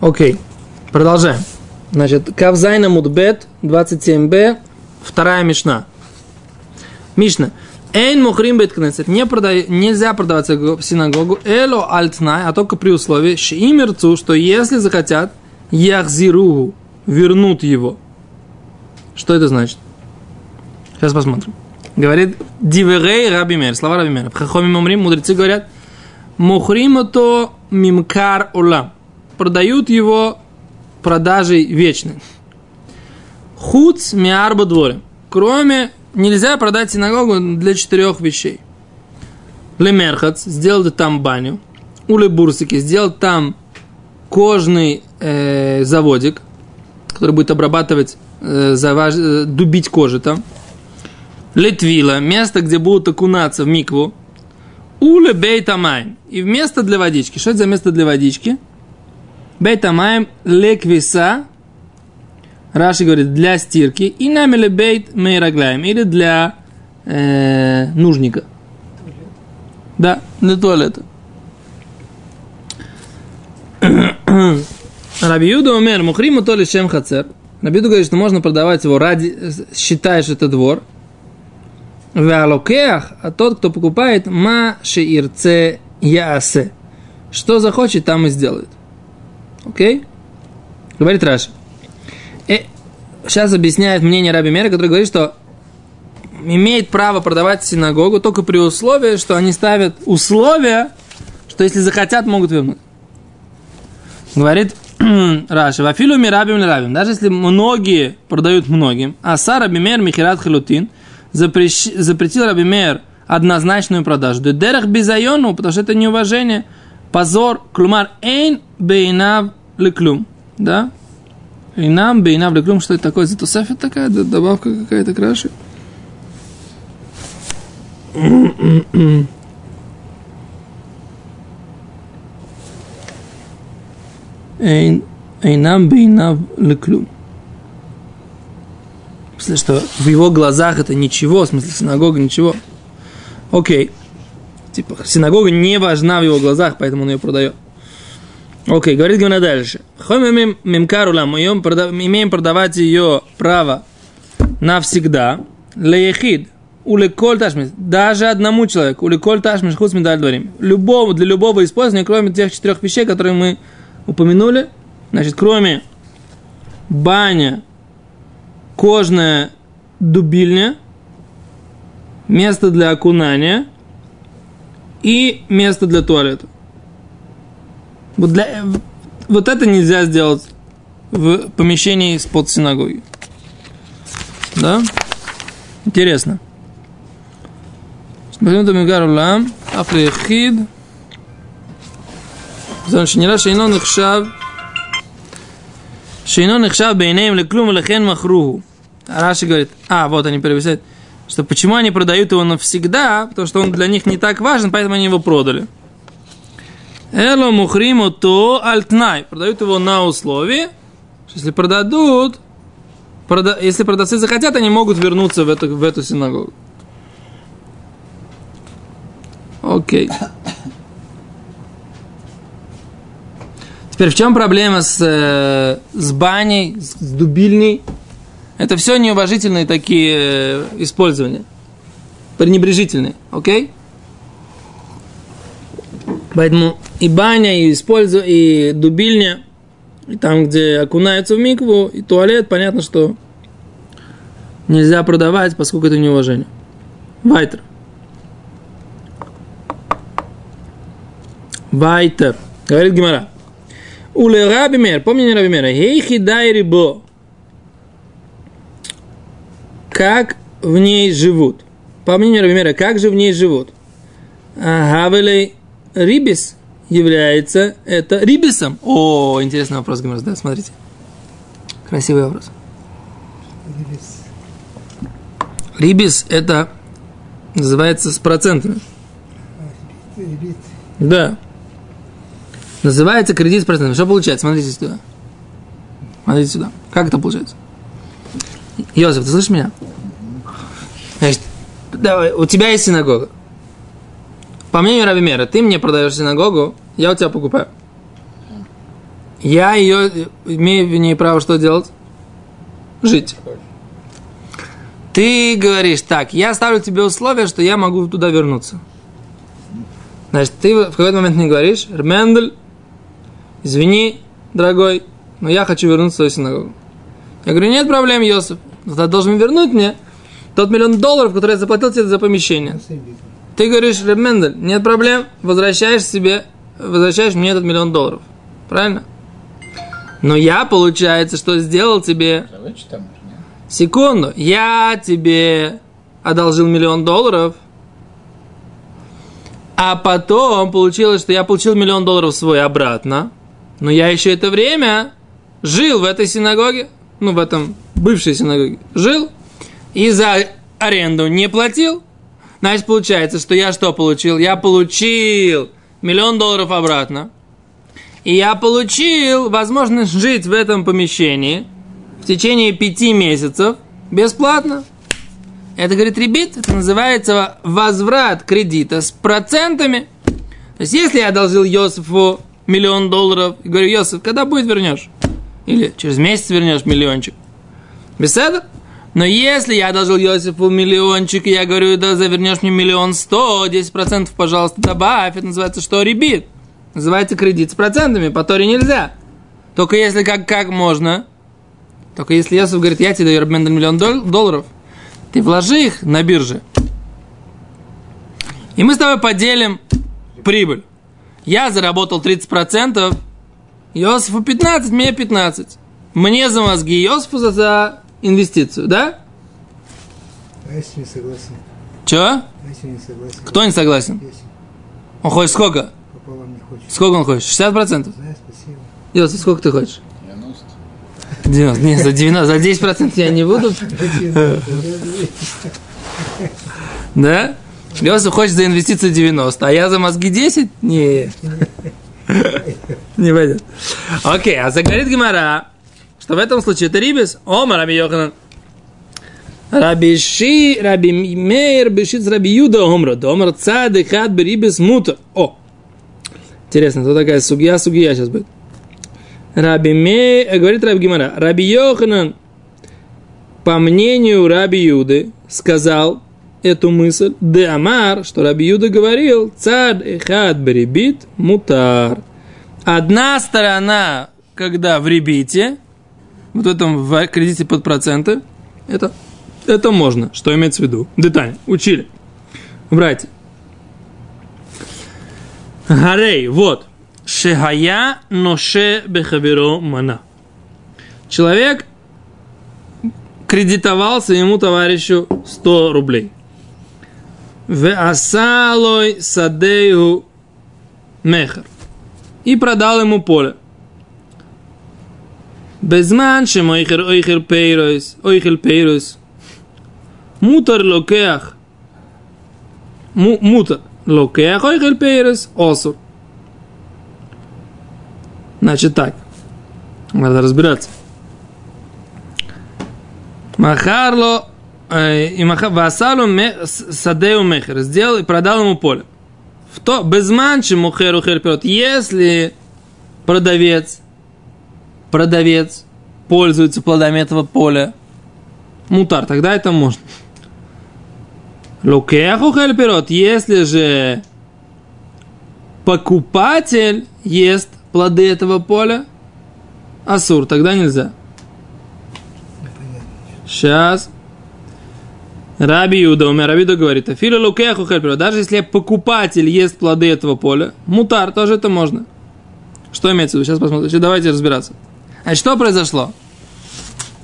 Окей, продолжаем. Значит, כ"ז עמוד ב, 27б, вторая Мишна. Мишна. אין מוכרים בית כנסת. Не продай, нельзя продавать синагогу. אלא על תנאי, а только при условии, שאם ירצו, что если захотят, יחזירוהו, вернут его. Что это значит? Сейчас посмотрим. Говорит דברי רבי מאיר, слова Раби Меира. חכמים אומרים, мудрецы говорят, мухрим то мимкар улам. Продают его продажей вечной. Хуц миарба дворе. Кроме, нельзя продать синагогу для четырех вещей. Лемерхац, сделать там баню. Уле бурсики, сделать там кожный э, заводик, который будет обрабатывать, э, заваж, э, дубить кожу там. Летвила, место, где будут окунаться в микву. Уле бейтамайм. И место для водички. Что это за место для водички? Бейтамайм леквиса. Раши говорит, для стирки. И намеле бейт мейрагляем. Или для э, нужника. Да, для туалета. Рабиуда умер, мухриму то ли чем хацер. Рабиуда говорит, что можно продавать его ради, считая, что это двор. Веалокеах, а тот, кто покупает, ма шиирце ясе. Что захочет, там и сделает. Окей? Говорит Раши. И сейчас объясняет мнение Раби Мера, который говорит, что имеет право продавать синагогу только при условии, что они ставят условия, что если захотят, могут вернуть. Говорит Раши, вафилу мирабим рабим, даже если многие продают многим, а Сара Бимер Михират Халутин запрещ, запретил Рабимер однозначную продажу. Дерах безайону, потому что это неуважение, позор, клумар эйн бейнав леклум. Да? Эйнам бейнав леклум, что это такое? За тусафет такая, добавка какая-то краши. Эйнам бейнав леклум. В смысле, что в его глазах это ничего, в смысле, синагога ничего. Окей. Типа, синагога не важна в его глазах, поэтому он ее продает. Окей, говорит Гимна дальше. Хомим мимкарула, мы имеем продавать ее право навсегда. Леехид, улеколь ташмис, даже одному человеку, улеколь ташмис хуц медаль дворим. Любого, для любого использования, кроме тех четырех вещей, которые мы упомянули, значит, кроме баня, кожная дубильня, место для окунания и место для туалета. Вот, для, вот это нельзя сделать в помещении с под синагогой, Да? Интересно. Смотрим, там Мигар Улам, Африхид, Значит, Шнира Шейно Нихшав, Шейно Нихшав Бейнеем Леклюм Лехен Махруху. А Раши говорит, а, вот они перевисят, что почему они продают его навсегда, потому что он для них не так важен, поэтому они его продали. Эло мухриму то альтнай. Продают его на условии, что если продадут, прода, если продавцы захотят, они могут вернуться в эту, в эту синагогу. Окей. Теперь в чем проблема с, с баней, с дубильней? Это все неуважительные такие э, использования. Пренебрежительные, окей? Поэтому и баня, и, использу, и дубильня, и там, где окунаются в микву, и туалет, понятно, что нельзя продавать, поскольку это неуважение. Вайтер. Вайтер. Говорит Гимара. Уле Рабимер, помни Рабимера, хейхи дай рибо. Как в ней живут? По мнению Рабимера, как же в ней живут? Гавелей рибис является это рибисом. О, интересный вопрос, Гимара, да, смотрите. Красивый вопрос. Рибис. Рибис это называется с процентами. Рибит. Да. Называется кредит с процентами. Что получается? Смотрите сюда. Смотрите сюда. Как это получается? Йозеф, ты слышишь меня? Значит, давай, у тебя есть синагога. По мнению Раби Мера, ты мне продаешь синагогу, я у тебя покупаю. Я ее имею в ней право что делать? Жить. Ты говоришь, так, я ставлю тебе условие, что я могу туда вернуться. Значит, ты в какой-то момент не говоришь, Мендель, извини, дорогой, но я хочу вернуться в свою синагогу. Я говорю, нет проблем, Йосиф, ты должен вернуть мне тот миллион долларов, который я заплатил тебе за помещение. Ты говоришь, Реб Мендель, нет проблем, возвращаешь себе, возвращаешь мне этот миллион долларов. Правильно? Но я, получается, что сделал тебе... Секунду, я тебе одолжил миллион долларов, а потом получилось, что я получил миллион долларов свой обратно, но я еще это время жил в этой синагоге, ну, в этом бывшей синагоге, жил, и за аренду не платил. Значит, получается, что я что получил? Я получил миллион долларов обратно, и я получил возможность жить в этом помещении в течение пяти месяцев бесплатно. Это, говорит, ребит, это называется возврат кредита с процентами. То есть, если я одолжил Йосифу миллион долларов, говорю, Йосиф, когда будет вернешь? Или через месяц вернешь миллиончик. Беседа? Но если я одолжил Йосифу миллиончик, и я говорю, да, завернешь мне миллион сто, 10% пожалуйста, добавь, это называется что, ребит? Называется кредит с процентами, по Торе нельзя. Только если как, как можно, только если Йосиф говорит, я тебе даю Рабмен миллион дол- долларов, ты вложи их на бирже. И мы с тобой поделим прибыль. Я заработал 30%, Йосифу 15, мне 15. Мне за мозги, Йосифу за, за инвестицию, да? А если не согласен? Чё? А если не согласен? Кто не согласен? Если Он хочет сколько? пополам не хочет. Сколько он хочет? 60%? Знаю, спасибо. Йосиф, сколько ты хочешь? 90. 90. Не, за 90, за 10% я не буду. Да? Йосиф хочет за инвестицию 90, а я за мозги 10? Не. Не пойдет. Окей, а заговорит Гимара, что в этом случае это рибис. Ома, Раби Йоханан. Раби Ши, Раби Мейр, Бешиц, Раби Юда, Омра, Домар, Цад, Хад, Берибис, Мута. О, интересно, кто такая сугия, сугия сейчас будет. Раби Мейр, э, говорит Раби Гимара, Раби Йоханан, по мнению Раби Юды, сказал эту мысль, де Амар, что Раби Юда говорил, цад эхад беребит мутар. Одна сторона, когда в ребите, вот в этом в кредите под проценты, это, это можно. Что имеется в виду? Детально. Учили. Братья. Гарей, вот. Шехая ноше бехаверо мана. Человек кредитовал своему товарищу 100 рублей. В асалой садею мехар. И продал ему поле. Безман шемойхер ойхер пейройс, ойхер пейройс. Мутар. Му- Мутар локеах ойхер пейройс осур. Значит так. Надо разбираться. Махарло э, и васалу ме- с- садеу мехер. Сделал и продал ему поле. В то, безманчи мухеру херперот. Если продавец, продавец пользуется плодами этого поля, мутар, тогда это можно. Лукеху херперот. Если же покупатель ест плоды этого поля, асур, тогда нельзя. Сейчас. Раби Юда, у меня Раби Юда говорит, афиля лукеху хельпера, даже если покупатель ест плоды этого поля, мутар, тоже это можно. Что имеется в виду? Сейчас посмотрим. Давайте разбираться. А что произошло?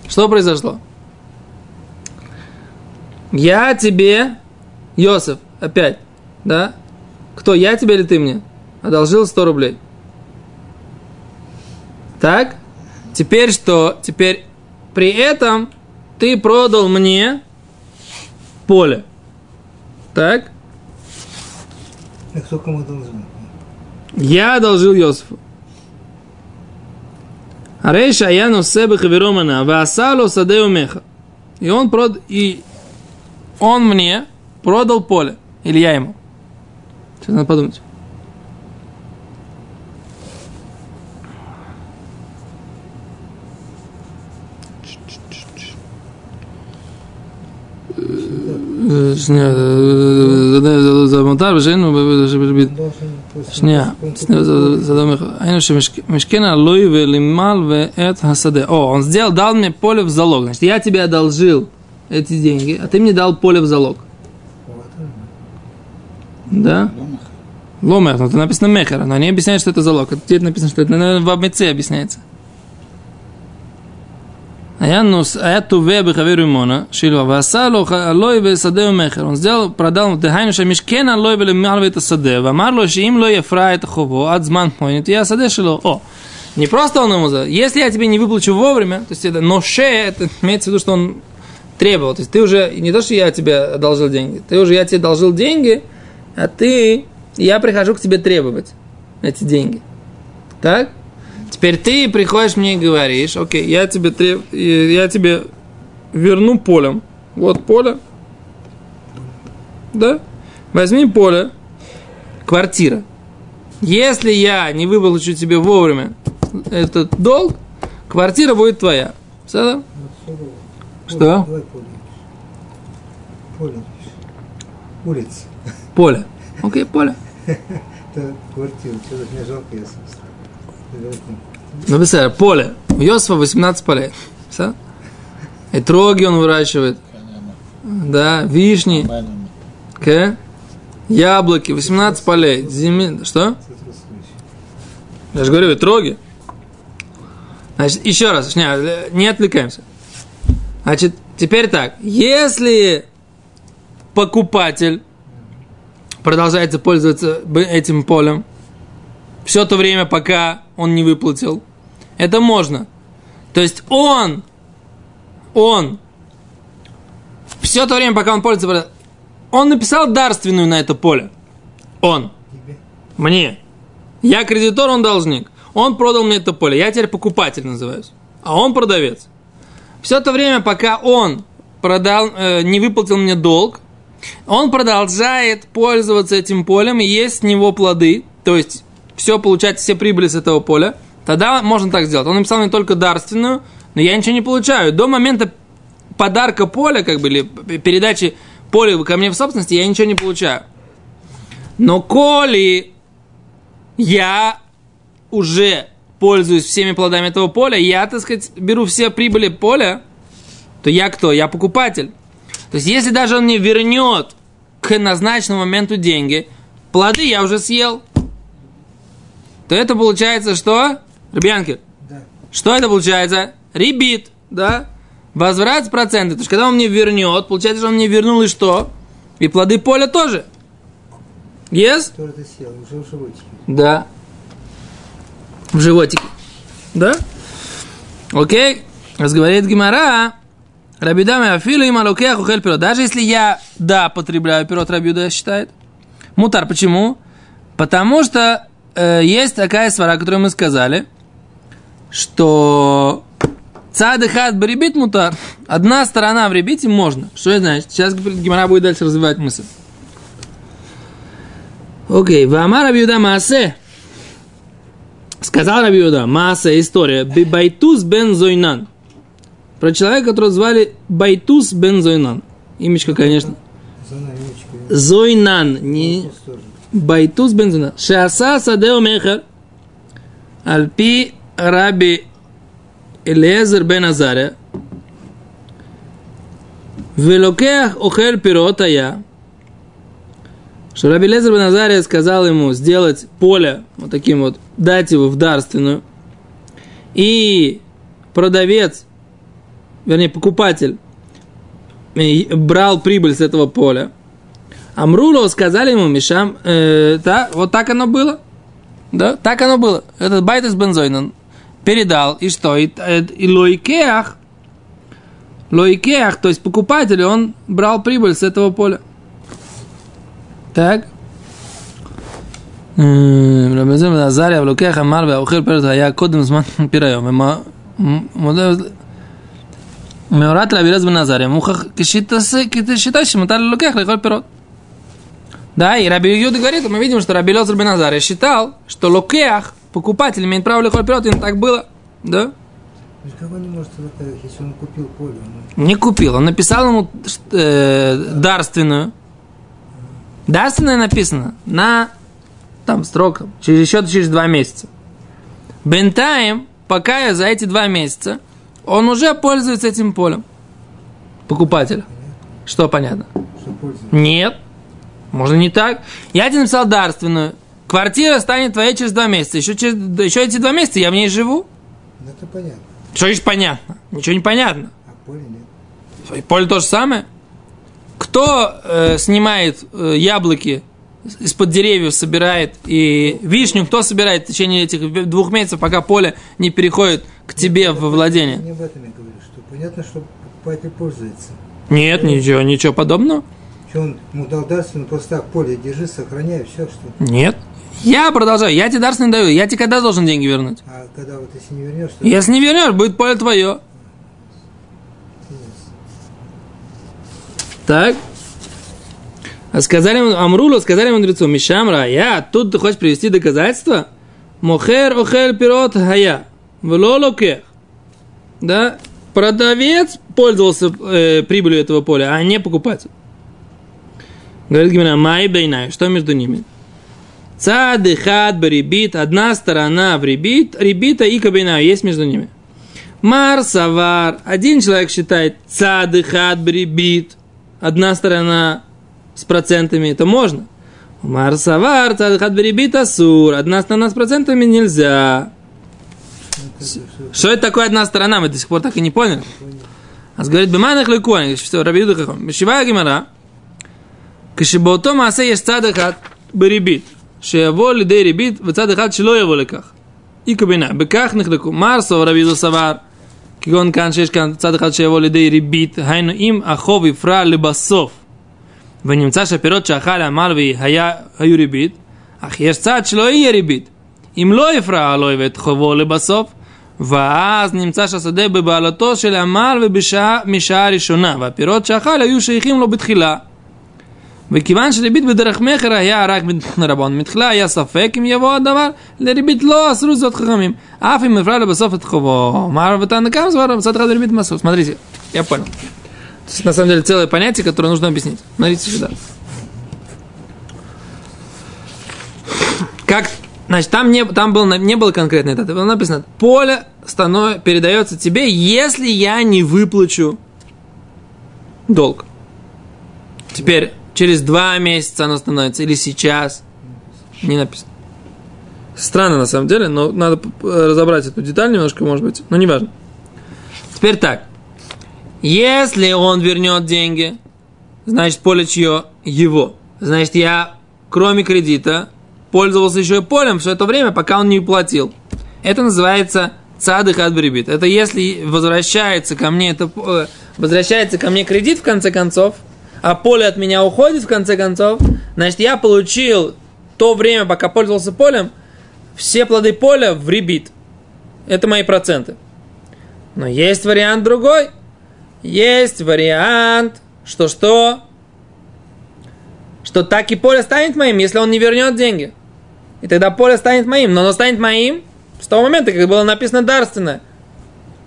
Что произошло? Я тебе, Йосиф, опять, да? Кто, я тебе или ты мне? Одолжил 100 рублей. Так? Теперь что? Теперь при этом ты продал мне поле. Так? Я одолжил Йосифу. Арейша я носе хаверомана, ваасалу садеу меха. И он прод... и он мне продал поле. Или я ему. Сейчас надо подумать. זה- זה- זה- זה מותר ושאין, Он должен после שנייה, после- זה לא אומר, היינו שמשכנה лой ולמל ואת השדה. О, он сделал, дал мне поле в залог. Значит, я тебе одолжил эти деньги, а ты мне дал поле в залог. Вот. Да? Ломер, но это написано мехер, но они объясняют, что это залог. А Тут написано, что это, наверное, в Абмеце объясняется. היה נוס, היה תובע בחבר רימונה, שילו, ועשה לו הלוי ושדה ומכר. Он сделал, продал, דהיינו שהמשכן הלוי ולמעל ואת השדה, ואמר לו שאם לא יפרע את החובו עד זמן פוינט, תהיה השדה שלו. О, не просто он ему за... Если я тебе не выплачу вовремя, то есть это ноше, это имеется в виду, что он требовал. То есть ты уже, не то, что я тебе одолжил деньги, ты уже, я тебе одолжил деньги, а ты, я прихожу к тебе требовать эти деньги. Так? Теперь ты приходишь мне и говоришь, окей, я тебе, треб... я тебе верну полем. Вот поле. Да? Возьми поле. Квартира. Если я не выплачу тебе вовремя этот долг, квартира будет твоя. Все? Сюда. Что? Давай поле. Поле. Улица. Поле. Окей, поле. Это квартира. Что-то мне жалко, я собственно. Ну, бисер, поле. У Йосифа 18 полей. Все? И троги он выращивает. Да, вишни. К. Яблоки, 18 полей. Зими... Что? Я же говорю, и троги. Значит, еще раз, не, не отвлекаемся. Значит, теперь так. Если покупатель продолжает пользоваться этим полем все то время, пока он не выплатил, это можно. То есть он, он, все то время, пока он пользуется, он написал дарственную на это поле. Он. Мне. Я кредитор, он должник. Он продал мне это поле. Я теперь покупатель называюсь. А он продавец. Все то время, пока он продал, э, не выплатил мне долг, он продолжает пользоваться этим полем и есть с него плоды. То есть, все получать, все прибыли с этого поля. Тогда можно так сделать. Он написал мне только дарственную, но я ничего не получаю. До момента подарка поля, как бы, или передачи поля ко мне в собственности, я ничего не получаю. Но коли я уже пользуюсь всеми плодами этого поля, я, так сказать, беру все прибыли поля, то я кто? Я покупатель. То есть, если даже он мне вернет к назначенному моменту деньги, плоды я уже съел, то это получается что? Ребянки, Да. что это получается? Ребит, да? Возврат с процента. То есть, когда он мне вернет, получается, что он мне вернул и что? И плоды поля тоже. Yes? Кто это съел? Уже в животике. Да. В животике. Да? Окей. Разговаривает Гимара. Рабидами אפילו אם הלוקח אוכל פירות. Даже если я, да, потребляю פירות, Раби Иуда считает. מותר, почему? Потому что есть такая סברא, которую мы сказали, что צד אחד בריבית מותר. Одна сторона в ребите можно. Что это значит? Сейчас Гемара будет дальше развивать мысль. Окей, ואמר רבי יהודה מעשה. Сказал Раби Иуда, מעשה, история. Байтус бен Зойнан. Про человека, которого звали Байтус бен Зойнан. Имечко, конечно. Зойнан. Не... Байтус бен Зойнан. שעשה שדהו מכר. על פי רבי אלעזר בן עזריה. ולוקח אוכל פירות היה. Что Раби Элезер бен Азария сказал ему сделать поле, вот таким вот, дать его в дарственную. И продавец, вернее, покупатель, э, брал прибыль с этого поля. Амруло сказали ему Мишам, э, да, вот так оно было. Да, так оно было. Этот байт из Бензойнан передал, и что? И, и Лойкеах, Лойкеах, то есть покупатель, он брал прибыль с этого поля. Так. Азария в Лукеха Марве Аухир Перед Хая Кодем Зман Пираем. Меорат Лавирез Азария. Мухах Кишитасе Киташиташи Матали Лукех Лехоль Перед. Да, и Раби Юда говорит, мы видим, что Раби Лозер бен Азария считал, что локеах, покупатель, имеет право лихоль пирот, и так было. Да? Как он не может это, если он купил поле? Он... Не купил. Он написал ему э, дарственную. Дарственная написано на там срок, через еще через два месяца. Бентаем, пока я за эти два месяца, он уже пользуется этим полем. Покупатель. Что понятно? Что? Нет. Можно не так. Я тебе написал дарственную. Квартира станет твоей через два месяца. Еще, через, еще эти два месяца я в ней живу. Ну, это понятно. Что еще понятно? Ничего не понятно. А поле нет. Поле то же самое. Кто э, снимает э, яблоки из-под деревьев, собирает и вишню, кто собирает в течение этих двух месяцев, пока поле не переходит к тебе в владение? Не об этом я говорю, что понятно, что покупатель пользуется. Нет, ничего, ничего подобного. Что он ему дал дарственную, просто так, поле держи, сохраняй, все, что Нет. Я продолжаю, я тебе дарственный даю, я тебе когда должен деньги вернуть? А когда вот если не вернешь, то... Если не вернешь, будет поле твое. Так. А сказали ему- Амрулу, сказали мудрецу, Мишамра, я, тут ты хочешь привести доказательства? Мохер охель пирот хая, вло локех. Да? Продавец пользовался э, прибылью этого поля, а не покупатель. Говорит Гимена, май бейнай, что между ними? Цад и хад барибит, одна сторона в рибит, рибита и кабина, есть между ними. Мар савар, один человек считает цад и хад барибит, одна сторона с процентами, это можно. Мар савар, цад и хад барибит асур, одна сторона с процентами нельзя. Что это такое одна сторона, мы до сих пор так и не поняли. А говорит, беманах ликуани, все, рабиуду хахом. Шивая гимара, כשבאותו מעשה יש צד אחד בריבית, שיבוא לידי ריבית וצד אחד שלא יבוא לכך. איקו בינה, בכך נחלקו. מה ארסו רבי יהודה סבר? כגון כאן שיש כאן צד אחד שיבוא לידי ריבית, היינו אם החוב יפרע לבסוף, ונמצא שהפירות שאכל עמל והיה, היו ריבית, אך יש צד שלא יהיה ריבית. אם לא יפרע הלוי ואת חובו לבסוף, ואז נמצא שהשדה בבעלתו של עמל ומשעה ראשונה, והפירות שאכל היו שייכים לו בתחילה. וכיוון שריבית בדרך מכר היה רק רבון, מתחילה היה ספק אם יבוא הדבר, לריבית לא אסרו זאת חכמים, אף אם הפרע לבסוף את חובו. מה רב ותנא קם סבר מצד אחד ריבית מסור. Смотрите, я понял. То есть, на самом деле, целое понятие, которое нужно объяснить. Смотрите сюда. Как, значит, там не, там был, не было конкретной даты, было написано, поле станов, передается тебе, если я не выплачу долг. Теперь, через два месяца оно становится, или сейчас, не написано. Странно, на самом деле, но надо разобрать эту деталь немножко, может быть, но не важно. Теперь так. Если он вернет деньги, значит, поле чье? Его. Значит, я, кроме кредита, пользовался еще и полем все это время, пока он не платил. Это называется цадых адбрибит. Это если возвращается ко мне, это, э, возвращается ко мне кредит в конце концов, а поле от меня уходит в конце концов, значит, я получил то время, пока пользовался полем, все плоды поля в ребит. Это мои проценты. Но есть вариант другой. Есть вариант, что что? Что так и поле станет моим, если он не вернет деньги. И тогда поле станет моим. Но оно станет моим с того момента, как было написано дарственное.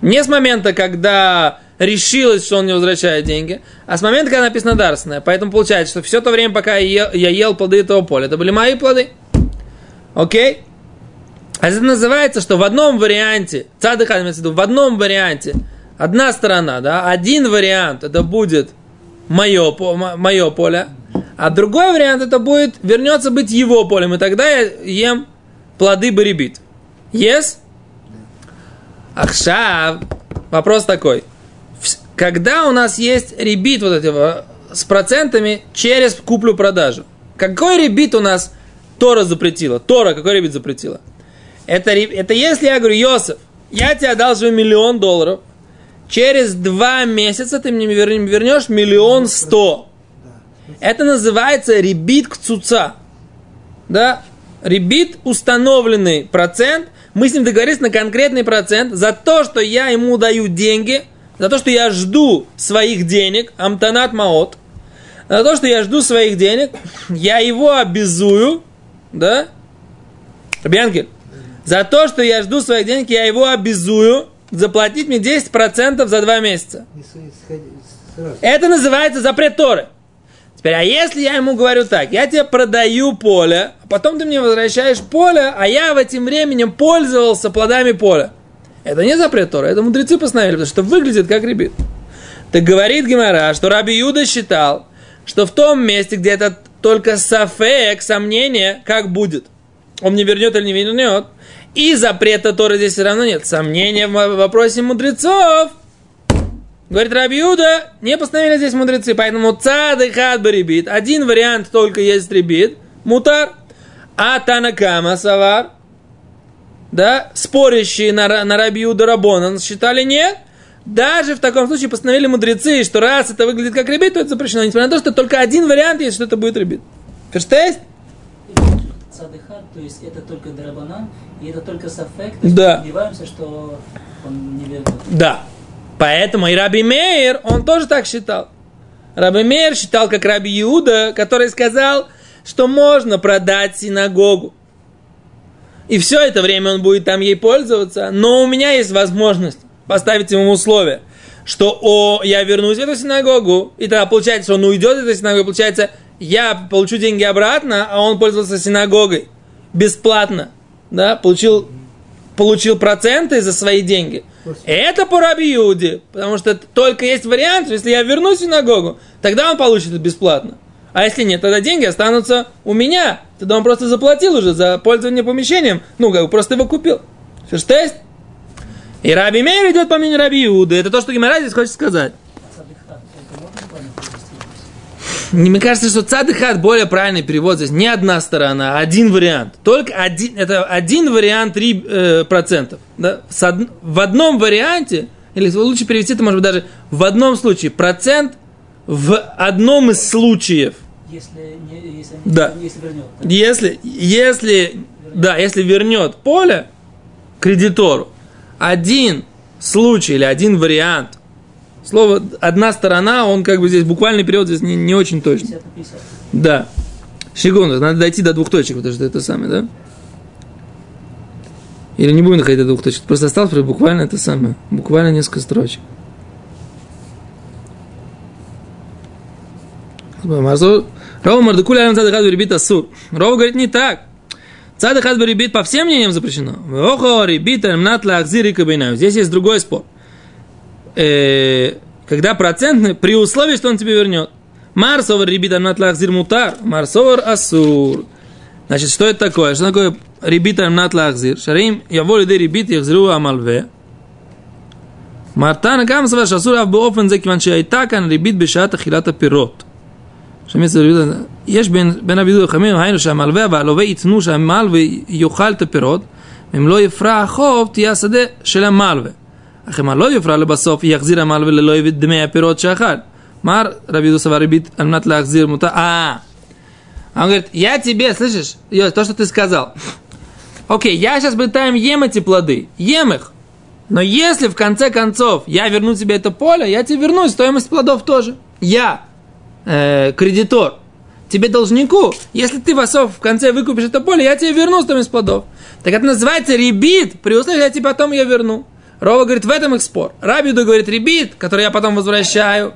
Не с момента, когда решилось, что он не возвращает деньги, а с момента, когда написано дарственное. Поэтому получается, что все то время, пока я ел, я ел плоды этого поля, это были мои плоды. Окей? А это называется, что в одном варианте, цадыха, в одном варианте, одна сторона, да, один вариант, это будет мое, мое поле, а другой вариант, это будет, вернется быть его полем, и тогда я ем плоды барибит. Yes? Ахшав, вопрос такой. Когда у нас есть ребит вот этого с процентами через куплю-продажу, какой ребит у нас Тора запретила? Тора какой ребит запретила? Это, это если я говорю, Йосиф, я тебе одалживаю миллион долларов, через два месяца ты мне вернешь миллион сто. Это называется ребит к цуца. Да? Ребит установленный процент. Мы с ним договорились на конкретный процент за то, что я ему даю деньги, за то, что я жду своих денег, амтанат маот, за то, что я жду своих денег, я его обязую, да? Рабиангель, за то, что я жду своих денег, я его обязую заплатить мне 10% за два месяца. Это называется запрет Торы. Теперь, а если я ему говорю так, я тебе продаю поле, а потом ты мне возвращаешь поле, а я в этим временем пользовался плодами поля. Это не запрет Торы, это мудрецы постановили, потому что выглядит как ребит. Так говорит Гимара, что Раби Юда считал, что в том месте, где это только сафек, сомнение, как будет. Он не вернет или не вернет. И запрета Торы здесь все равно нет. Сомнения в вопросе мудрецов. Говорит Рабиуда, не постановили здесь мудрецы, поэтому цад и хад ребит. Один вариант только есть ребит, мутар. А Танакама Савар, да, спорящие на, на Рабиуда Рабонан считали нет. Даже в таком случае постановили мудрецы, что раз это выглядит как ребит, то это запрещено. Несмотря на то, что только один вариант есть, что это будет ребит. Ферштейст? Цадыхат, то есть это только драбанан, и это только сафек, то есть Да. мы что он не вернет. Да. Поэтому и Раби Мейер, он тоже так считал. Раби Мейер считал, как Раби Иуда, который сказал, что можно продать синагогу. И все это время он будет там ей пользоваться, но у меня есть возможность поставить ему условие, что о, я вернусь в эту синагогу, и тогда получается, он уйдет из этой синагоги, получается, я получу деньги обратно, а он пользовался синагогой бесплатно, да, получил, получил проценты за свои деньги. Это по Раби Иуде, потому что только есть вариант, если я вернусь в синагогу, тогда он получит это бесплатно. А если нет, тогда деньги останутся у меня. Тогда он просто заплатил уже за пользование помещением. Ну, как бы просто его купил. Ферштест? И Раби Мейр идет по мнению Раби Иуды. Это то, что Гимара здесь хочет сказать. Мне кажется, что цадыхат более правильный перевод здесь. Не одна сторона, а один вариант. Только один, это один вариант 3 э, процентов. Да? Од- в одном варианте, или лучше перевести это, может быть, даже в одном случае, процент в одном из случаев. Если, не, если, Да. если вернет. да? Если, если, да, если вернет поле кредитору, один случай или один вариант, слово одна сторона, он как бы здесь буквальный перевод здесь не, не очень точный. 50 на 50. Да. Секунду, надо дойти до двух точек, потому что это самое, да? Или не будем доходить до двух точек. Просто осталось буквально это самое. Буквально несколько строчек. Мазу. Рова Мардукуля Айм Цадахад Рибит Асур. Рова говорит, не так. Цадахад Рибит по всем мнениям запрещено. Охо Рибит Амнат эм Лахзир и Кабинаю. Здесь есть другой спор. Э, когда процентный, при условии, что он тебе вернет. Марсовар Рибит Амнат эм Лахзир Мутар. Марсовар Асур. Значит, что это такое? Что такое рибит амнат эм лахзир? Шарим, я волю де рибит, я взрыву амалве. Мартан гамсва шасур авбоофен зекиван шейтакан рибит бешат ахилата пирот. בשעת אכילת הפירות. שמץ הריבית, יש בין, בין הבידוד לחכמים, היינו שהמלווה והלווה ייתנו שהמלווה יאכל את הפירות, אם לא יפרע החוב, תהיה השדה של המלווה. אך אם לא יפרע לבסוף, יחזיר המלווה ללא דמי הפירות שאכל. מר רבי יהודה סבר ריבית על מנת להחזיר מותר, אה, он говорит, я тебе, слышишь, Йо, то, что ты сказал. Окей, я сейчас бытаем ем эти плоды, ем их. Но если в конце концов я верну тебе это поле, я тебе верну стоимость плодов тоже. Я, э, кредитор, тебе должнику, если ты Васов в конце выкупишь это поле, я тебе верну стоимость плодов. Так это называется ребит, при условии, я тебе потом ее верну. Рова говорит, в этом их спор. Рабиуда говорит, ребит, который я потом возвращаю.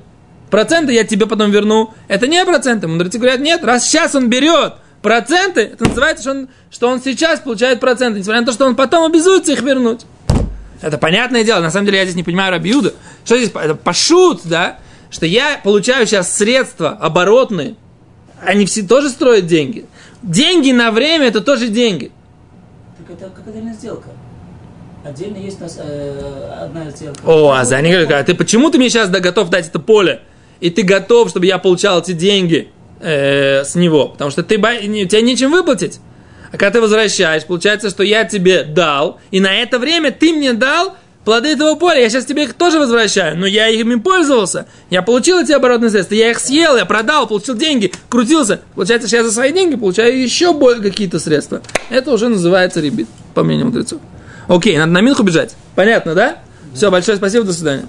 Проценты я тебе потом верну. Это не проценты. Мудрецы говорят, нет, раз сейчас он берет проценты, это называется, что он, что он сейчас получает проценты, несмотря на то, что он потом обязуется их вернуть. Это понятное дело. На самом деле я здесь не понимаю Рабиуда. Что здесь? Это пошут, да? Что я получаю сейчас средства оборотные. Они все тоже строят деньги. Деньги на время это тоже деньги. Так это как отдельная сделка. Отдельно есть у нас э, одна сделка. О, а за них, а ты почему ты мне сейчас да, готов дать это поле? И ты готов, чтобы я получал эти деньги э, с него? Потому что ты, тебе нечем выплатить. А когда ты возвращаешь, получается, что я тебе дал, и на это время ты мне дал плоды этого поля. Я сейчас тебе их тоже возвращаю, но я ими пользовался. Я получил эти оборотные средства, я их съел, я продал, получил деньги, крутился. Получается, что я за свои деньги получаю еще более какие-то средства. Это уже называется ребит, по мнению мудрецов. Окей, надо на минху бежать. Понятно, да? Все, большое спасибо, до свидания.